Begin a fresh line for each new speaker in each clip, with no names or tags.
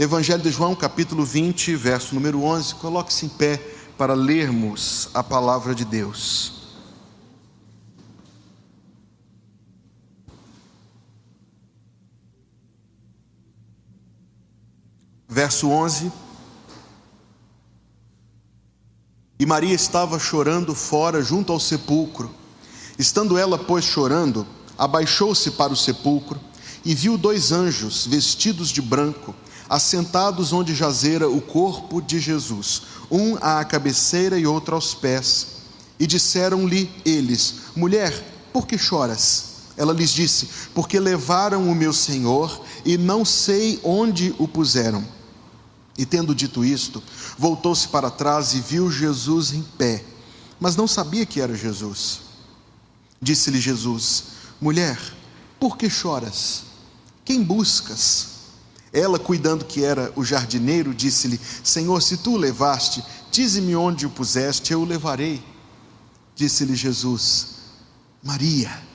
Evangelho de João, capítulo 20, verso número 11. Coloque-se em pé para lermos a palavra de Deus. Verso 11. E Maria estava chorando fora, junto ao sepulcro. Estando ela, pois, chorando, abaixou-se para o sepulcro e viu dois anjos vestidos de branco assentados onde jazera o corpo de Jesus, um à cabeceira e outro aos pés. E disseram-lhe eles: Mulher, por que choras? Ela lhes disse: Porque levaram o meu Senhor e não sei onde o puseram. E tendo dito isto, voltou-se para trás e viu Jesus em pé, mas não sabia que era Jesus. Disse-lhe Jesus: Mulher, por que choras? Quem buscas? Ela, cuidando que era o jardineiro, disse-lhe: Senhor, se tu o levaste, dize-me onde o puseste, eu o levarei. Disse-lhe Jesus: Maria.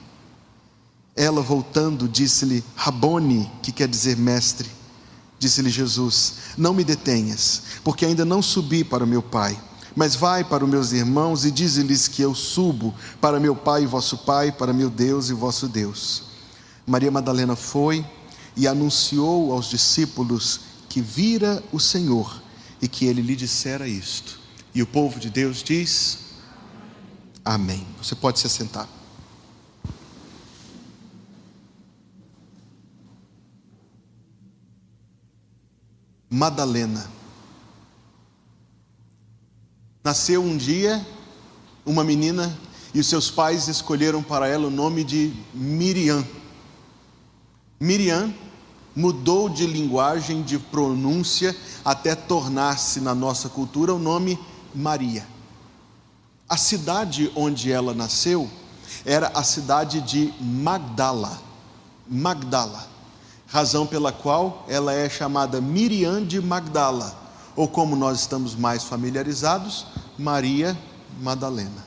Ela, voltando, disse-lhe: Rabone, que quer dizer mestre. Disse-lhe Jesus: Não me detenhas, porque ainda não subi para o meu Pai. Mas vai para os meus irmãos e dize-lhes que eu subo para meu Pai e vosso Pai, para meu Deus e vosso Deus. Maria Madalena foi e anunciou aos discípulos que vira o Senhor e que ele lhe dissera isto. E o povo de Deus diz: Amém. Você pode se assentar. Madalena. Nasceu um dia uma menina e os seus pais escolheram para ela o nome de Miriam. Miriam mudou de linguagem, de pronúncia, até tornar-se na nossa cultura o nome Maria. A cidade onde ela nasceu era a cidade de Magdala. Magdala, razão pela qual ela é chamada Miriam de Magdala, ou como nós estamos mais familiarizados, Maria Madalena.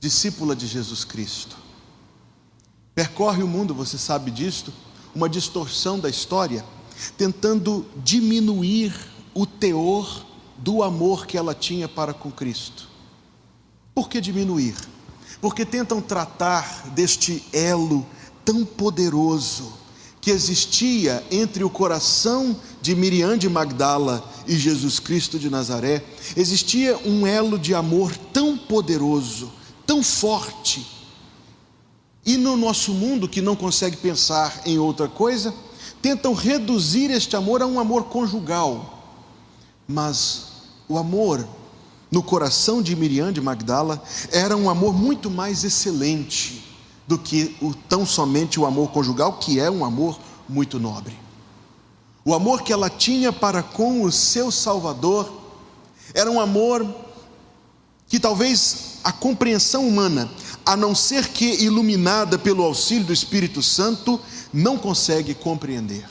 Discípula de Jesus Cristo Percorre o mundo, você sabe disto, uma distorção da história, tentando diminuir o teor do amor que ela tinha para com Cristo. Por que diminuir? Porque tentam tratar deste elo tão poderoso que existia entre o coração de Miriam de Magdala e Jesus Cristo de Nazaré, existia um elo de amor tão poderoso, tão forte, e no nosso mundo, que não consegue pensar em outra coisa, tentam reduzir este amor a um amor conjugal. Mas o amor no coração de Miriam de Magdala era um amor muito mais excelente do que o tão somente o amor conjugal, que é um amor muito nobre. O amor que ela tinha para com o seu Salvador era um amor que talvez a compreensão humana a não ser que iluminada pelo auxílio do Espírito Santo, não consegue compreender.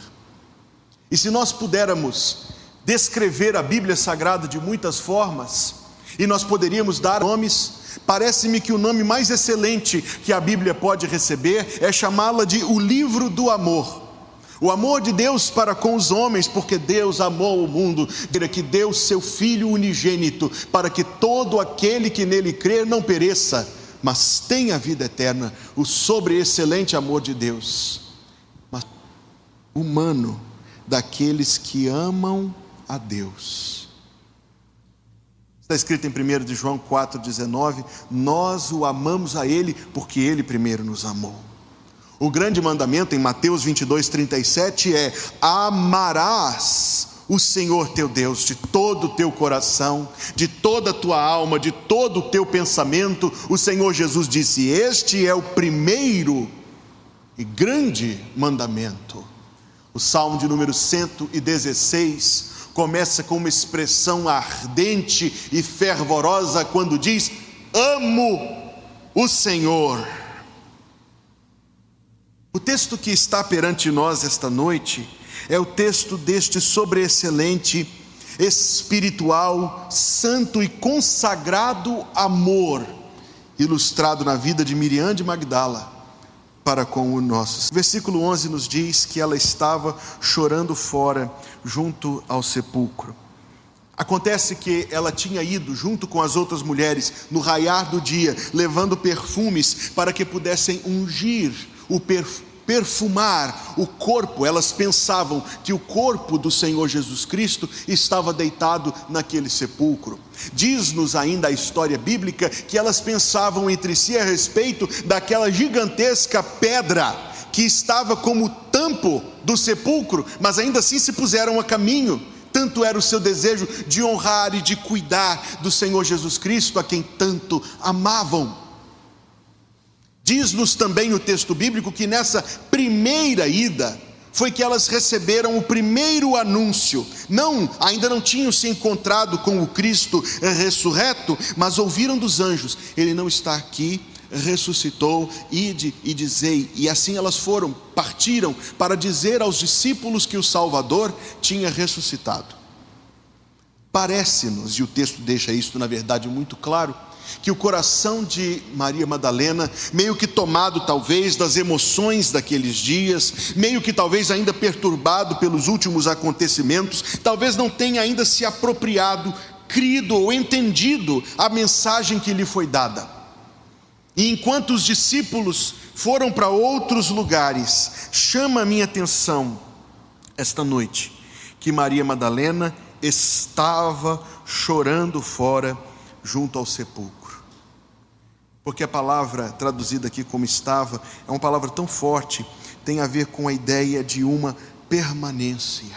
E se nós pudéssemos descrever a Bíblia Sagrada de muitas formas, e nós poderíamos dar nomes, parece-me que o nome mais excelente que a Bíblia pode receber é chamá-la de o livro do amor. O amor de Deus para com os homens, porque Deus amou o mundo, que deu seu Filho unigênito, para que todo aquele que nele crer não pereça, mas tem a vida eterna, o sobreexcelente amor de Deus, mas humano daqueles que amam a Deus. Está escrito em 1 de João 4,19: Nós o amamos a Ele porque Ele primeiro nos amou. O grande mandamento em Mateus 22, 37 é: Amarás o Senhor teu Deus de todo o teu coração, de toda a tua alma, de todo o teu pensamento. O Senhor Jesus disse: Este é o primeiro e grande mandamento. O Salmo de número 116 começa com uma expressão ardente e fervorosa quando diz: Amo o Senhor. O texto que está perante nós esta noite é o texto deste sobreexcelente, espiritual, santo e consagrado amor, ilustrado na vida de Miriam de Magdala, para com o nosso. Versículo 11 nos diz que ela estava chorando fora, junto ao sepulcro. Acontece que ela tinha ido junto com as outras mulheres no raiar do dia, levando perfumes para que pudessem ungir o perfume perfumar o corpo, elas pensavam que o corpo do Senhor Jesus Cristo estava deitado naquele sepulcro. Diz-nos ainda a história bíblica que elas pensavam entre si a respeito daquela gigantesca pedra que estava como tampo do sepulcro, mas ainda assim se puseram a caminho. Tanto era o seu desejo de honrar e de cuidar do Senhor Jesus Cristo, a quem tanto amavam. Diz-nos também o texto bíblico que nessa primeira ida foi que elas receberam o primeiro anúncio. Não, ainda não tinham se encontrado com o Cristo ressurreto, mas ouviram dos anjos: Ele não está aqui, ressuscitou, ide e dizei. E assim elas foram, partiram para dizer aos discípulos que o Salvador tinha ressuscitado. Parece-nos, e o texto deixa isso na verdade muito claro, que o coração de Maria Madalena, meio que tomado talvez das emoções daqueles dias, meio que talvez ainda perturbado pelos últimos acontecimentos, talvez não tenha ainda se apropriado, crido ou entendido a mensagem que lhe foi dada. E enquanto os discípulos foram para outros lugares, chama a minha atenção esta noite que Maria Madalena estava chorando fora junto ao sepulcro. Porque a palavra traduzida aqui como estava é uma palavra tão forte, tem a ver com a ideia de uma permanência.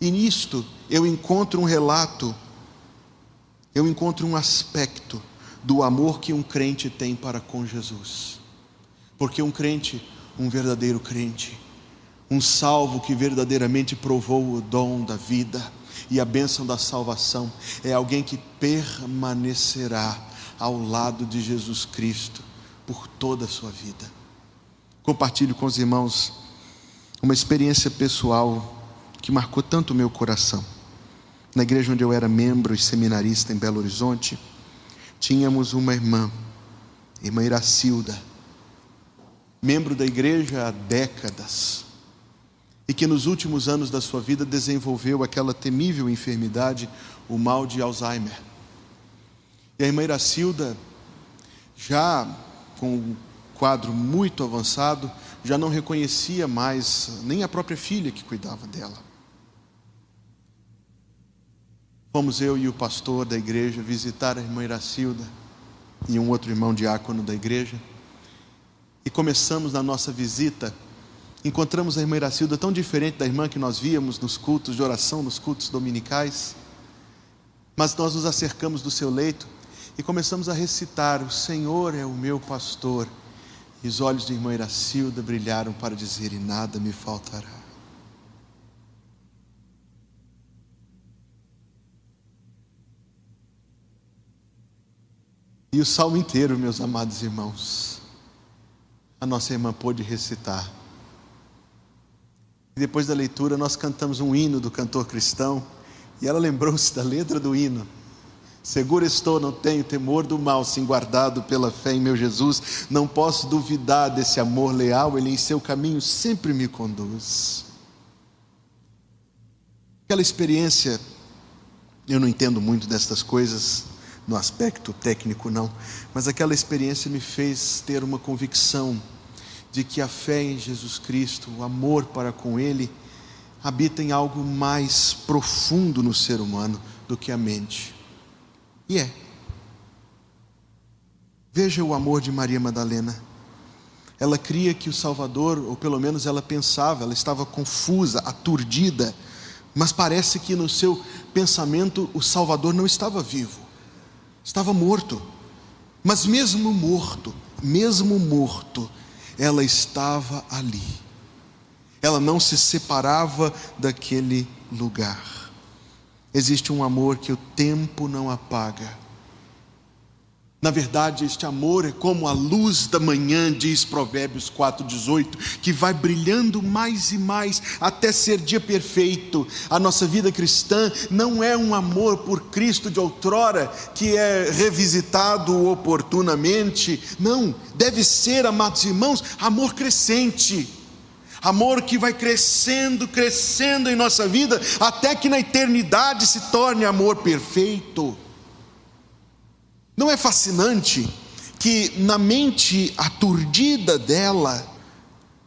E nisto eu encontro um relato, eu encontro um aspecto do amor que um crente tem para com Jesus. Porque um crente, um verdadeiro crente, um salvo que verdadeiramente provou o dom da vida, e a bênção da salvação é alguém que permanecerá ao lado de Jesus Cristo por toda a sua vida. Compartilho com os irmãos uma experiência pessoal que marcou tanto o meu coração. Na igreja onde eu era membro e seminarista em Belo Horizonte, tínhamos uma irmã, irmã Iracilda, membro da igreja há décadas e que nos últimos anos da sua vida desenvolveu aquela temível enfermidade, o mal de Alzheimer. E a irmã Iracilda, já com um quadro muito avançado, já não reconhecia mais nem a própria filha que cuidava dela. Fomos eu e o pastor da igreja visitar a irmã Iracilda e um outro irmão diácono da igreja. E começamos na nossa visita encontramos a irmã Iracilda tão diferente da irmã que nós víamos nos cultos de oração, nos cultos dominicais. Mas nós nos acercamos do seu leito e começamos a recitar: O Senhor é o meu pastor. E os olhos de irmã Iracilda brilharam para dizer: E nada me faltará. E o salmo inteiro, meus amados irmãos, a nossa irmã pôde recitar depois da leitura, nós cantamos um hino do cantor cristão, e ela lembrou-se da letra do hino. Seguro estou, não tenho temor do mal, sim guardado pela fé em meu Jesus. Não posso duvidar desse amor leal, ele em seu caminho sempre me conduz. Aquela experiência, eu não entendo muito destas coisas, no aspecto técnico não, mas aquela experiência me fez ter uma convicção de que a fé em Jesus Cristo, o amor para com Ele, habita em algo mais profundo no ser humano do que a mente. E é. Veja o amor de Maria Madalena. Ela cria que o Salvador, ou pelo menos ela pensava, ela estava confusa, aturdida, mas parece que no seu pensamento o Salvador não estava vivo, estava morto. Mas mesmo morto, mesmo morto, ela estava ali. Ela não se separava daquele lugar. Existe um amor que o tempo não apaga. Na verdade, este amor é como a luz da manhã, diz Provérbios 4,18, que vai brilhando mais e mais até ser dia perfeito. A nossa vida cristã não é um amor por Cristo de outrora, que é revisitado oportunamente. Não, deve ser, amados irmãos, amor crescente. Amor que vai crescendo, crescendo em nossa vida, até que na eternidade se torne amor perfeito. Não é fascinante que na mente aturdida dela,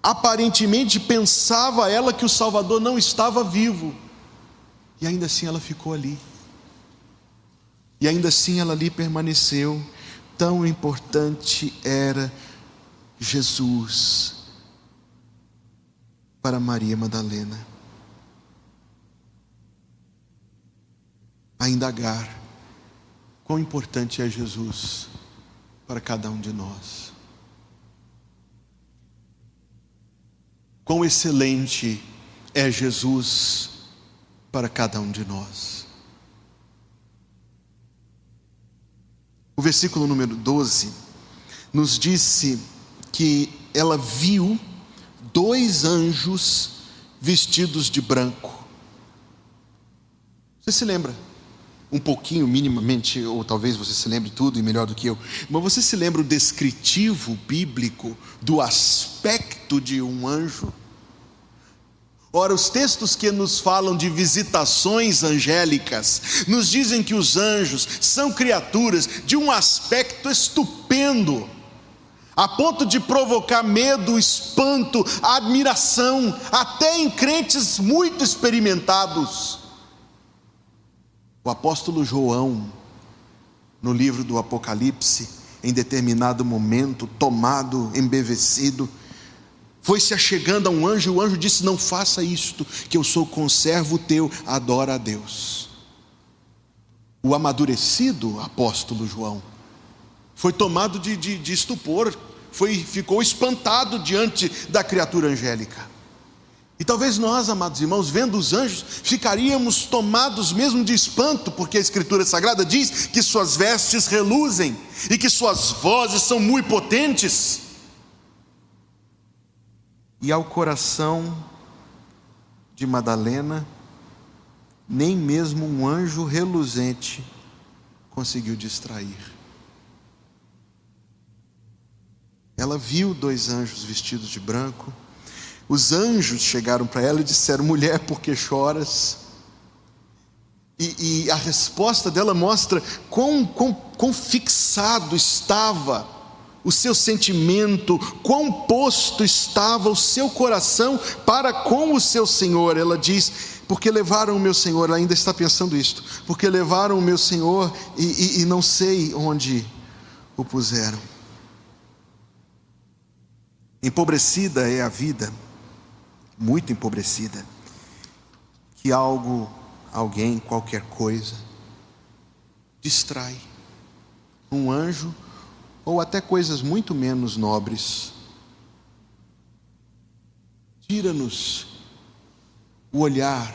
aparentemente pensava ela que o Salvador não estava vivo, e ainda assim ela ficou ali, e ainda assim ela ali permaneceu. Tão importante era Jesus para Maria Madalena. A indagar Quão importante é Jesus para cada um de nós. Quão excelente é Jesus para cada um de nós. O versículo número 12 nos disse que ela viu dois anjos vestidos de branco. Você se lembra? Um pouquinho, minimamente, ou talvez você se lembre tudo e melhor do que eu, mas você se lembra o descritivo bíblico do aspecto de um anjo? Ora, os textos que nos falam de visitações angélicas nos dizem que os anjos são criaturas de um aspecto estupendo, a ponto de provocar medo, espanto, admiração, até em crentes muito experimentados. O apóstolo João, no livro do Apocalipse, em determinado momento, tomado, embevecido, foi se achegando a um anjo, e o anjo disse: Não faça isto, que eu sou conservo teu, adora a Deus. O amadurecido apóstolo João foi tomado de, de, de estupor, foi, ficou espantado diante da criatura angélica. E talvez nós, amados irmãos, vendo os anjos, ficaríamos tomados mesmo de espanto, porque a Escritura Sagrada diz que suas vestes reluzem e que suas vozes são muito potentes. E ao coração de Madalena, nem mesmo um anjo reluzente conseguiu distrair. Ela viu dois anjos vestidos de branco os anjos chegaram para ela e disseram: Mulher, por que choras? E, e, a resposta dela mostra quão, quão, quão fixado estava o seu sentimento, quão posto estava o seu coração para com o seu Senhor. Ela diz: Porque levaram o meu Senhor, ela ainda está pensando isto, porque levaram o meu Senhor e, e, e não sei onde o puseram. Empobrecida é a vida muito empobrecida, que algo, alguém, qualquer coisa, distrai um anjo ou até coisas muito menos nobres. Tira-nos o olhar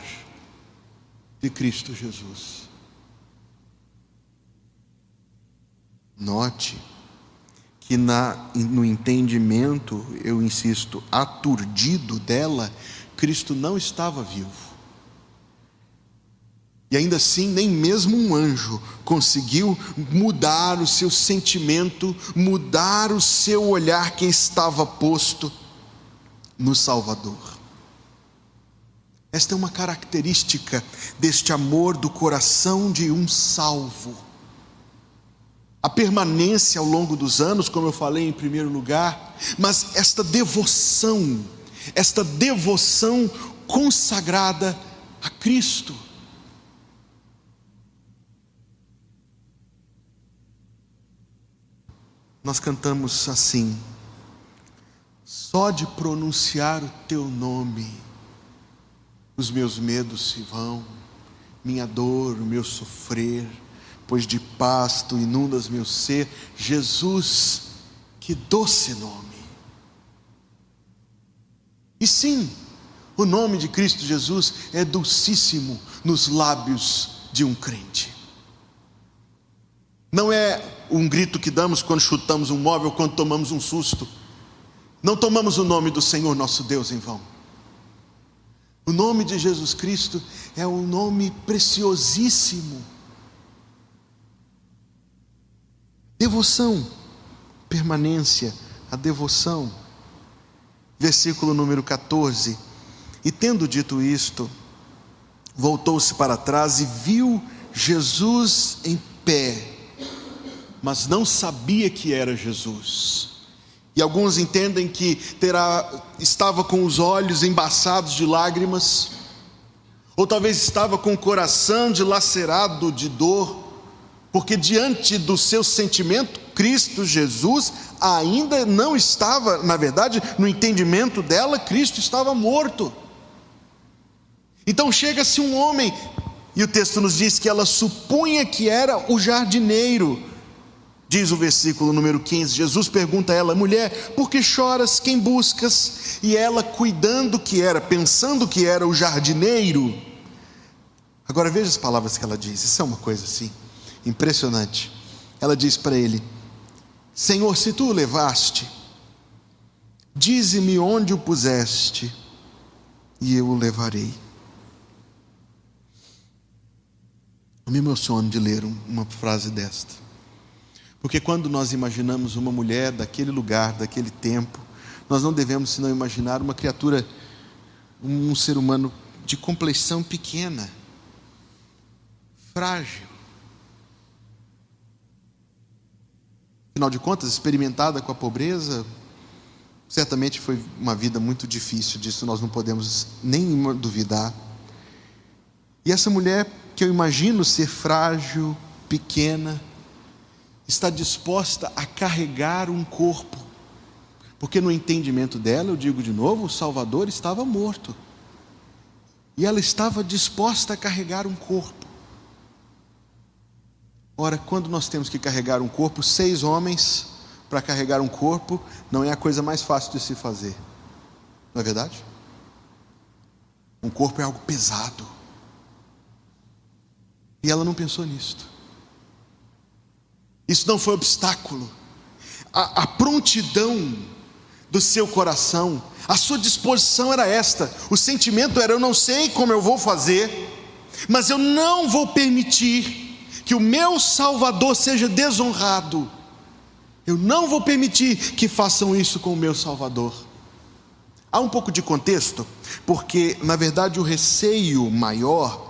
de Cristo Jesus. Note que na, no entendimento, eu insisto, aturdido dela, Cristo não estava vivo. E ainda assim, nem mesmo um anjo conseguiu mudar o seu sentimento, mudar o seu olhar que estava posto no Salvador. Esta é uma característica deste amor do coração de um salvo a permanência ao longo dos anos, como eu falei em primeiro lugar, mas esta devoção, esta devoção consagrada a Cristo. Nós cantamos assim, só de pronunciar o teu nome, os meus medos se vão, minha dor, o meu sofrer, pois de pasto inundas meu ser. Jesus, que doce nome. E sim, o nome de Cristo Jesus é dulcíssimo nos lábios de um crente. Não é um grito que damos quando chutamos um móvel, quando tomamos um susto. Não tomamos o nome do Senhor nosso Deus em vão. O nome de Jesus Cristo é um nome preciosíssimo. Devoção, permanência, a devoção. Versículo número 14. E tendo dito isto, voltou-se para trás e viu Jesus em pé, mas não sabia que era Jesus. E alguns entendem que terá, estava com os olhos embaçados de lágrimas, ou talvez estava com o coração dilacerado de dor, porque diante do seu sentimento, Cristo Jesus ainda não estava, na verdade, no entendimento dela, Cristo estava morto. Então chega-se um homem, e o texto nos diz que ela supunha que era o jardineiro. Diz o versículo número 15: Jesus pergunta a ela, mulher, por que choras? Quem buscas? E ela, cuidando que era, pensando que era o jardineiro. Agora veja as palavras que ela diz, isso é uma coisa assim, impressionante. Ela diz para ele: Senhor, se tu o levaste, dize-me onde o puseste, e eu o levarei. Eu me emociono de ler uma frase desta. Porque quando nós imaginamos uma mulher daquele lugar, daquele tempo, nós não devemos senão imaginar uma criatura, um ser humano de complexão pequena, frágil. Afinal de contas, experimentada com a pobreza, certamente foi uma vida muito difícil, disso nós não podemos nem duvidar. E essa mulher, que eu imagino ser frágil, pequena, está disposta a carregar um corpo, porque no entendimento dela, eu digo de novo, o Salvador estava morto, e ela estava disposta a carregar um corpo. Ora, quando nós temos que carregar um corpo, seis homens para carregar um corpo, não é a coisa mais fácil de se fazer, não é verdade? Um corpo é algo pesado. E ela não pensou nisto. Isso não foi obstáculo. A, a, prontidão do seu coração, a sua disposição era esta. O sentimento era: eu não sei como eu vou fazer, mas eu não vou permitir que o meu Salvador seja desonrado. Eu não vou permitir que façam isso com o meu Salvador. Há um pouco de contexto, porque na verdade o receio maior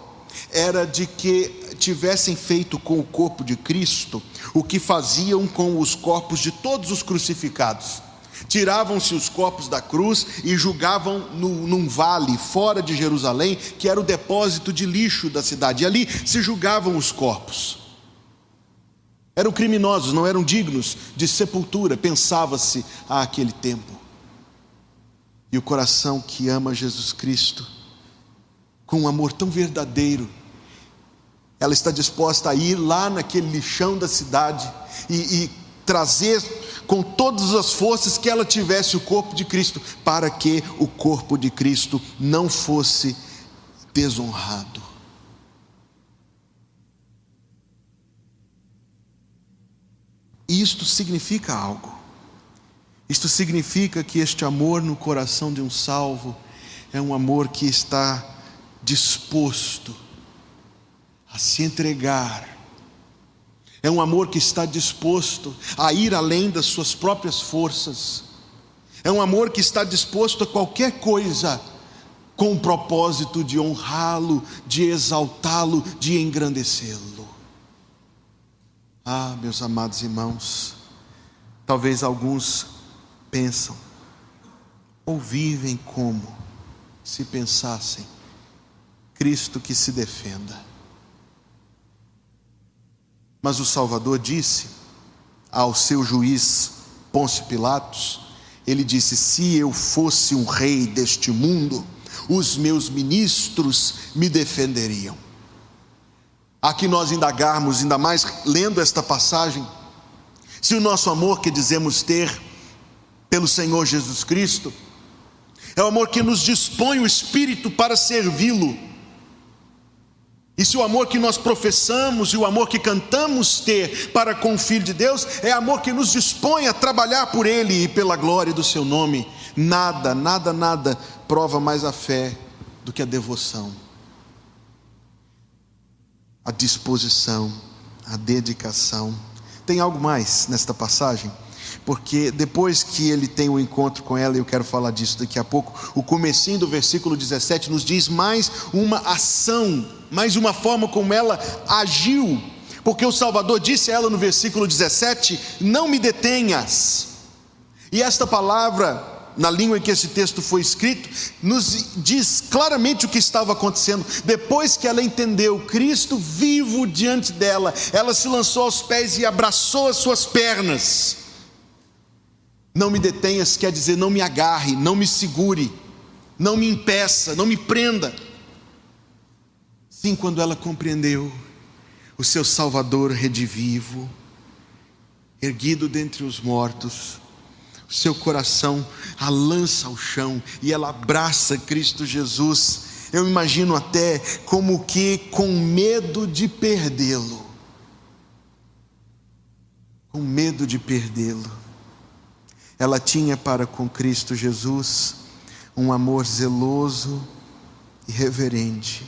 era de que tivessem feito com o corpo de Cristo o que faziam com os corpos de todos os crucificados. Tiravam-se os corpos da cruz e julgavam no, num vale fora de Jerusalém, que era o depósito de lixo da cidade, e ali se julgavam os corpos. Eram criminosos, não eram dignos de sepultura, pensava-se àquele tempo. E o coração que ama Jesus Cristo, com um amor tão verdadeiro, ela está disposta a ir lá naquele lixão da cidade e, e trazer com todas as forças que ela tivesse o corpo de Cristo, para que o corpo de Cristo não fosse desonrado. Isto significa algo. Isto significa que este amor no coração de um salvo é um amor que está disposto a se entregar. É um amor que está disposto a ir além das suas próprias forças. É um amor que está disposto a qualquer coisa com o propósito de honrá-lo, de exaltá-lo, de engrandecê-lo. Ah, meus amados irmãos, talvez alguns pensam ou vivem como se pensassem Cristo que se defenda. Mas o Salvador disse ao seu juiz Pôncio Pilatos, ele disse: Se eu fosse um rei deste mundo, os meus ministros me defenderiam. Aqui nós indagarmos, ainda mais lendo esta passagem, se o nosso amor que dizemos ter pelo Senhor Jesus Cristo é o amor que nos dispõe o espírito para servi-lo E se o amor que nós professamos e o amor que cantamos ter para com o Filho de Deus é amor que nos dispõe a trabalhar por Ele e pela glória do Seu nome, nada, nada, nada prova mais a fé do que a devoção, a disposição, a dedicação. Tem algo mais nesta passagem? Porque depois que ele tem o um encontro com ela, e eu quero falar disso daqui a pouco, o comecinho do versículo 17 nos diz mais uma ação, mais uma forma como ela agiu, porque o Salvador disse a ela no versículo 17: Não me detenhas. E esta palavra, na língua em que esse texto foi escrito, nos diz claramente o que estava acontecendo. Depois que ela entendeu Cristo vivo diante dela, ela se lançou aos pés e abraçou as suas pernas. Não me detenhas quer dizer não me agarre, não me segure, não me impeça, não me prenda. Sim, quando ela compreendeu o seu Salvador redivivo, erguido dentre os mortos, seu coração a lança ao chão e ela abraça Cristo Jesus. Eu imagino até como que com medo de perdê-lo. Com medo de perdê-lo ela tinha para com Cristo Jesus um amor zeloso e reverente.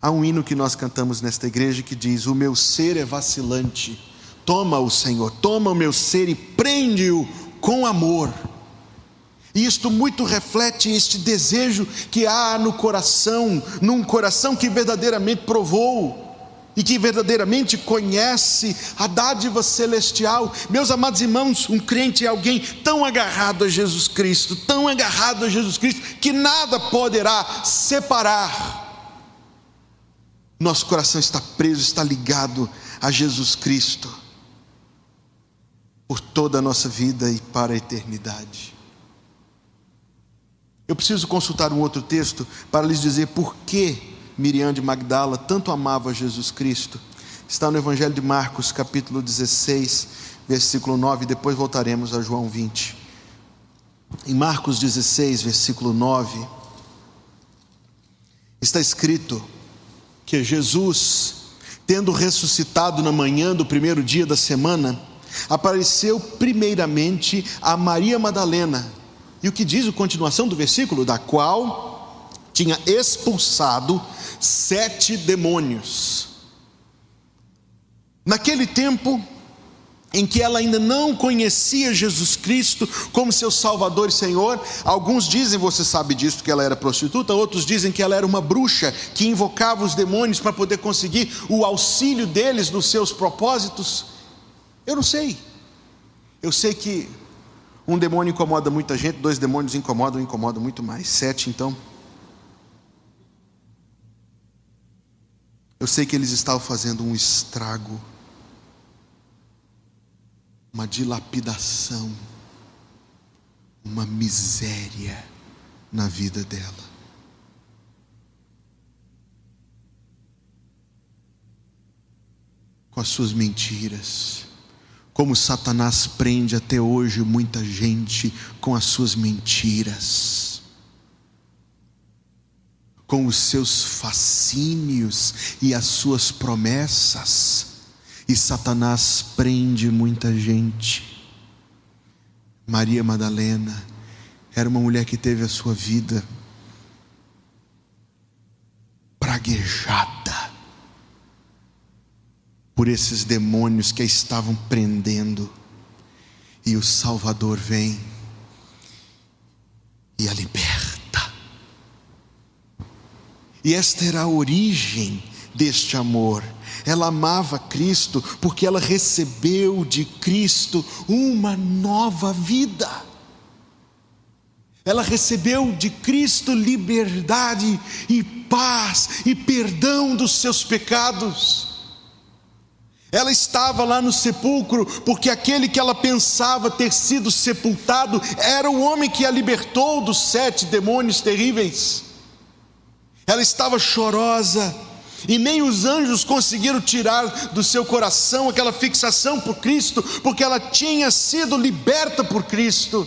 Há um hino que nós cantamos nesta igreja que diz: O meu ser é vacilante, toma o Senhor, toma o meu ser e prende-o com amor. E isto muito reflete este desejo que há no coração, num coração que verdadeiramente provou e que verdadeiramente conhece a dádiva celestial. Meus amados irmãos, um crente é alguém tão agarrado a Jesus Cristo, tão agarrado a Jesus Cristo, que nada poderá separar. Nosso coração está preso, está ligado a Jesus Cristo por toda a nossa vida e para a eternidade. Eu preciso consultar um outro texto para lhes dizer por que Miriam de Magdala tanto amava Jesus Cristo. Está no Evangelho de Marcos, capítulo 16, versículo 9, depois voltaremos a João 20. Em Marcos 16, versículo 9, está escrito que Jesus, tendo ressuscitado na manhã do primeiro dia da semana, apareceu primeiramente a Maria Madalena. E o que diz a continuação do versículo? Da qual tinha expulsado sete demônios. Naquele tempo, em que ela ainda não conhecia Jesus Cristo como seu Salvador e Senhor. Alguns dizem, você sabe disso, que ela era prostituta, outros dizem que ela era uma bruxa que invocava os demônios para poder conseguir o auxílio deles nos seus propósitos. Eu não sei. Eu sei que um demônio incomoda muita gente, dois demônios incomodam, incomodam muito mais. Sete, então. Eu sei que eles estavam fazendo um estrago, uma dilapidação, uma miséria na vida dela. Com as suas mentiras, como Satanás prende até hoje muita gente com as suas mentiras com os seus fascínios e as suas promessas, e Satanás prende muita gente. Maria Madalena era uma mulher que teve a sua vida praguejada por esses demônios que a estavam prendendo, e o Salvador vem e a liberta. E esta era a origem deste amor. Ela amava Cristo porque ela recebeu de Cristo uma nova vida. Ela recebeu de Cristo liberdade e paz e perdão dos seus pecados. Ela estava lá no sepulcro porque aquele que ela pensava ter sido sepultado era o homem que a libertou dos sete demônios terríveis. Ela estava chorosa, e nem os anjos conseguiram tirar do seu coração aquela fixação por Cristo, porque ela tinha sido liberta por Cristo.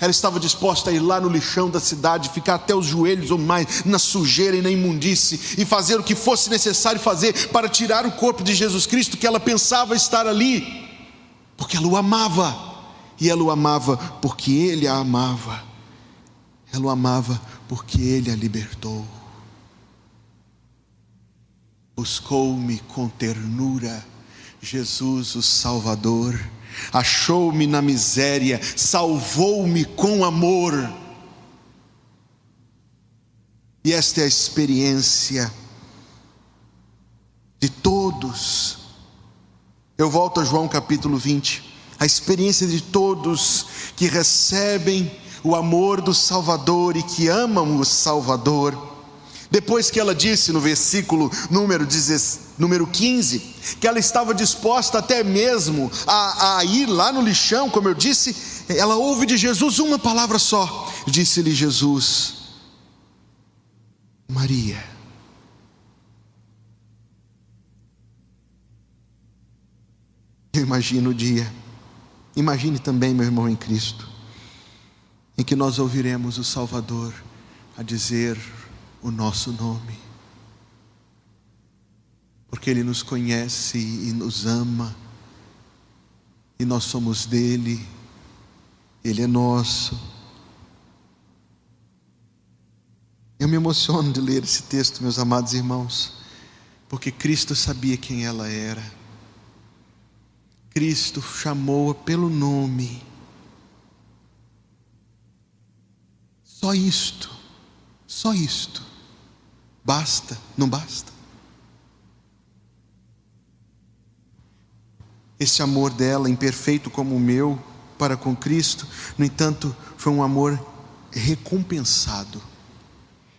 Ela estava disposta a ir lá no lixão da cidade, ficar até os joelhos ou mais na sujeira e na imundície, e fazer o que fosse necessário fazer para tirar o corpo de Jesus Cristo, que ela pensava estar ali, porque ela o amava, e ela o amava porque ele a amava, ela o amava porque ele a libertou. Buscou-me com ternura, Jesus o Salvador achou-me na miséria, salvou-me com amor. E esta é a experiência de todos. Eu volto a João capítulo 20. A experiência de todos que recebem o amor do Salvador e que amam o Salvador depois que ela disse no versículo número, 10, número 15, que ela estava disposta até mesmo a, a ir lá no lixão, como eu disse, ela ouve de Jesus uma palavra só. Disse-lhe Jesus: Maria. Eu imagino o dia, imagine também, meu irmão em Cristo, em que nós ouviremos o Salvador a dizer: o nosso nome, porque Ele nos conhece e nos ama, e nós somos dele, Ele é nosso. Eu me emociono de ler esse texto, meus amados irmãos, porque Cristo sabia quem ela era. Cristo chamou-a pelo nome. Só isto, só isto. Basta? Não basta? Esse amor dela, imperfeito como o meu, para com Cristo, no entanto, foi um amor recompensado,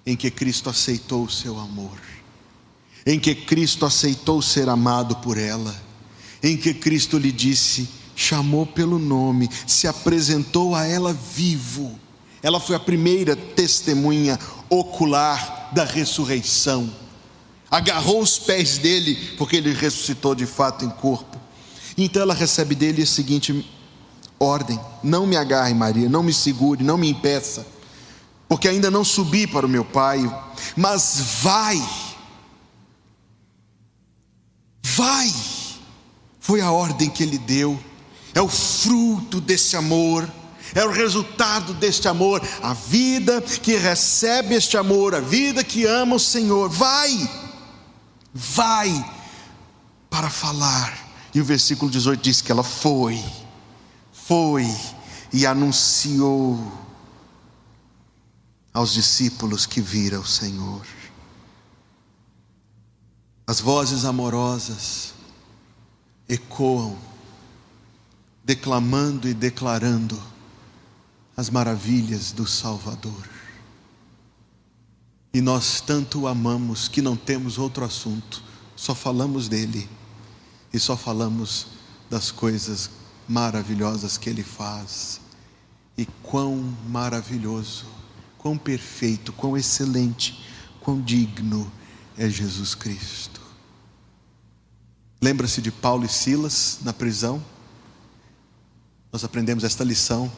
em que Cristo aceitou o seu amor, em que Cristo aceitou ser amado por ela, em que Cristo lhe disse, chamou pelo nome, se apresentou a ela vivo. Ela foi a primeira testemunha ocular da ressurreição. Agarrou os pés dele, porque ele ressuscitou de fato em corpo. Então ela recebe dele a seguinte ordem: Não me agarre, Maria, não me segure, não me impeça, porque ainda não subi para o meu pai, mas vai, vai. Foi a ordem que ele deu, é o fruto desse amor é o resultado deste amor, a vida que recebe este amor, a vida que ama o Senhor. Vai, vai para falar. E o versículo 18 diz que ela foi, foi e anunciou aos discípulos que viram o Senhor. As vozes amorosas ecoam, declamando e declarando as maravilhas do Salvador. E nós tanto o amamos que não temos outro assunto, só falamos dele e só falamos das coisas maravilhosas que ele faz. E quão maravilhoso, quão perfeito, quão excelente, quão digno é Jesus Cristo. Lembra-se de Paulo e Silas na prisão? Nós aprendemos esta lição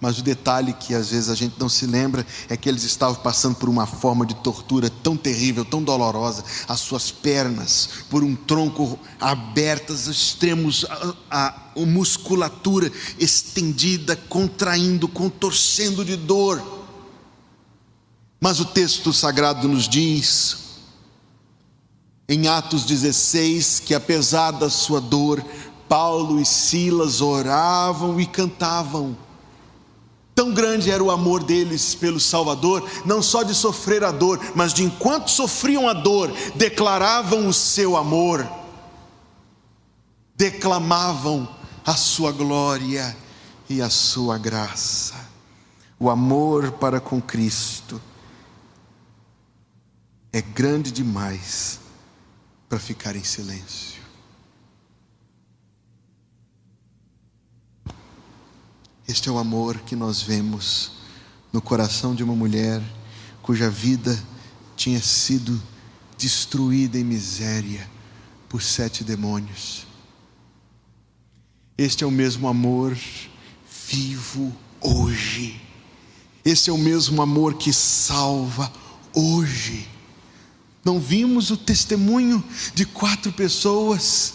mas o detalhe que às vezes a gente não se lembra é que eles estavam passando por uma forma de tortura tão terrível, tão dolorosa, as suas pernas por um tronco abertas, extremos, a, a, a musculatura estendida, contraindo, contorcendo de dor. Mas o texto sagrado nos diz, em Atos 16, que apesar da sua dor, Paulo e Silas oravam e cantavam Tão grande era o amor deles pelo Salvador, não só de sofrer a dor, mas de enquanto sofriam a dor, declaravam o seu amor, declamavam a sua glória e a sua graça. O amor para com Cristo é grande demais para ficar em silêncio. Este é o amor que nós vemos no coração de uma mulher cuja vida tinha sido destruída em miséria por sete demônios. Este é o mesmo amor vivo, hoje. Esse é o mesmo amor que salva hoje. Não vimos o testemunho de quatro pessoas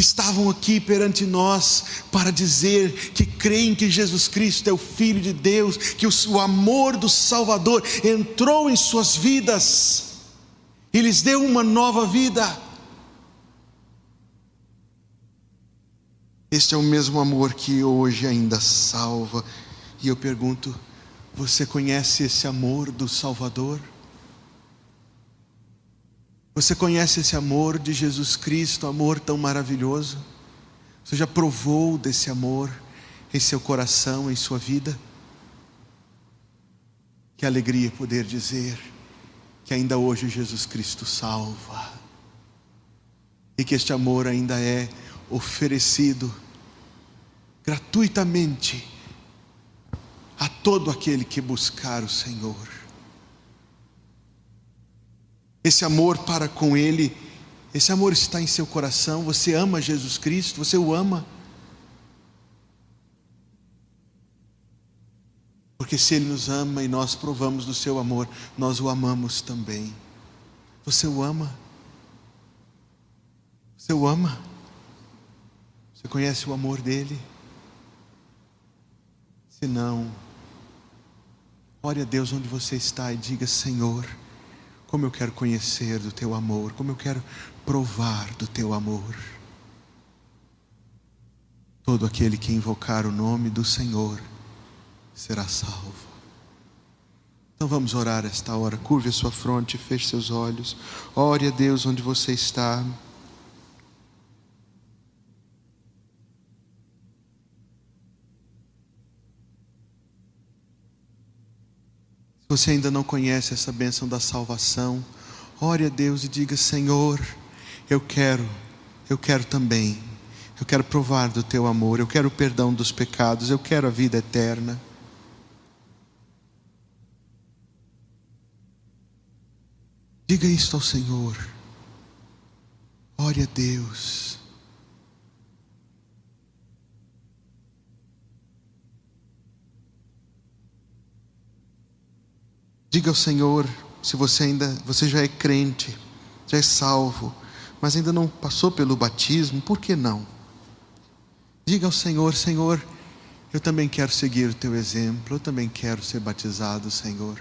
estavam aqui perante nós para dizer que creem que Jesus Cristo é o Filho de Deus, que o, amor do Salvador entrou em suas vidas e lhes deu uma nova vida. Este é o mesmo amor que hoje ainda salva. E eu pergunto: você conhece esse amor do Salvador? Você conhece esse amor de Jesus Cristo, amor tão maravilhoso? Você já provou desse amor em seu coração, em sua vida? Que alegria poder dizer que ainda hoje Jesus Cristo salva, e que este amor ainda é oferecido gratuitamente a todo aquele que buscar o Senhor esse amor para com Ele, esse amor está em seu coração. Você ama Jesus Cristo, você o ama. Porque se Ele nos ama e nós provamos do seu amor, nós o amamos também. Você o ama? Você o ama? Você conhece o amor dele? Se não, ore a Deus onde você está e diga: Senhor, como eu quero conhecer do teu amor, como eu quero provar do teu amor. Todo aquele que invocar o nome do Senhor será salvo. Então vamos orar esta hora. Curve a sua fronte, feche seus olhos. Ore a Deus onde você está. Você ainda não conhece essa bênção da salvação, ore a Deus e diga: Senhor, eu quero, eu quero também, eu quero provar do teu amor, eu quero o perdão dos pecados, eu quero a vida eterna. Diga isto ao Senhor, ore a Deus. Diga ao Senhor, se você ainda, você já é crente, já é salvo, mas ainda não passou pelo batismo, por que não? Diga ao Senhor, Senhor, eu também quero seguir o teu exemplo, eu também quero ser batizado, Senhor.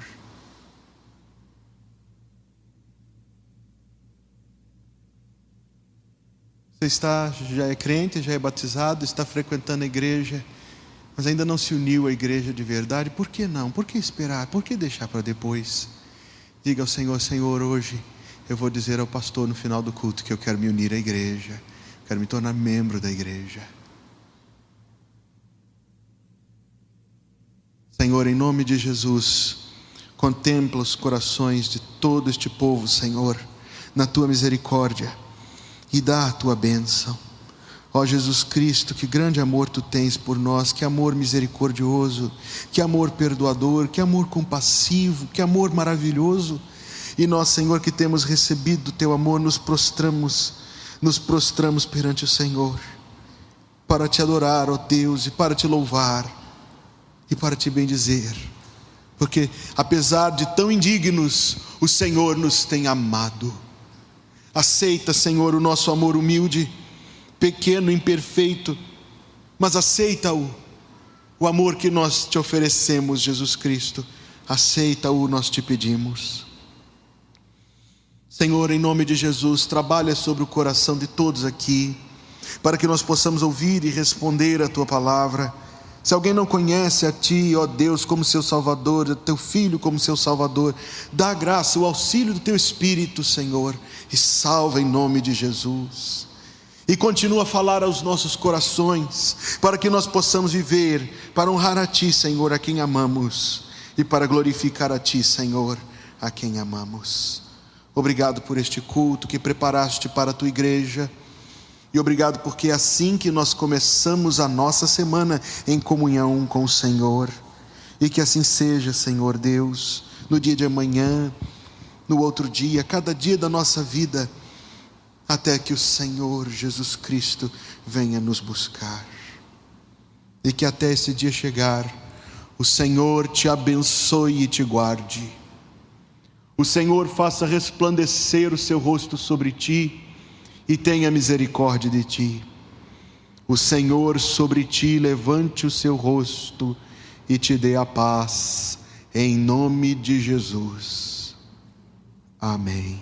Você está, já é crente, já é batizado, está frequentando a igreja, mas ainda não se uniu à igreja de verdade, por que não? Por que esperar? Por que deixar para depois? Diga ao Senhor: Senhor, hoje eu vou dizer ao pastor no final do culto que eu quero me unir à igreja, quero me tornar membro da igreja. Senhor, em nome de Jesus, contempla os corações de todo este povo, Senhor, na tua misericórdia, e dá a tua bênção. Ó Jesus Cristo, que grande amor tu tens por nós, que amor misericordioso, que amor perdoador, que amor compassivo, que amor maravilhoso. E nós, Senhor, que temos recebido teu amor, nos prostramos, nos prostramos perante o Senhor, para te adorar, ó Deus, e para te louvar, e para te bendizer, porque apesar de tão indignos, o Senhor nos tem amado. Aceita, Senhor, o nosso amor humilde pequeno, imperfeito, mas aceita-o. O amor que nós te oferecemos, Jesus Cristo, aceita-o, nós te pedimos. Senhor, em nome de Jesus, trabalha sobre o coração de todos aqui, para que nós possamos ouvir e responder a tua palavra. Se alguém não conhece a Ti, ó Deus, como seu Salvador, Teu Filho como seu Salvador, dá graça, o auxílio do Teu Espírito, Senhor, e salva em nome de Jesus e continua a falar aos nossos corações, para que nós possamos viver, para honrar a Ti, Senhor, a quem amamos, e para glorificar a Ti, Senhor, a quem amamos. Obrigado por este culto que preparaste para a Tua igreja, e obrigado porque é assim que nós começamos a nossa semana em comunhão com o Senhor, e que assim seja, Senhor Deus, no dia de amanhã, no outro dia, cada dia da nossa vida até que o Senhor Jesus Cristo venha nos buscar. e que até esse dia chegar, o Senhor te abençoe e te guarde. O Senhor faça resplandecer o seu rosto sobre ti e tenha misericórdia de ti. O Senhor sobre ti levante o seu rosto e te dê a paz, em nome de Jesus. Amém.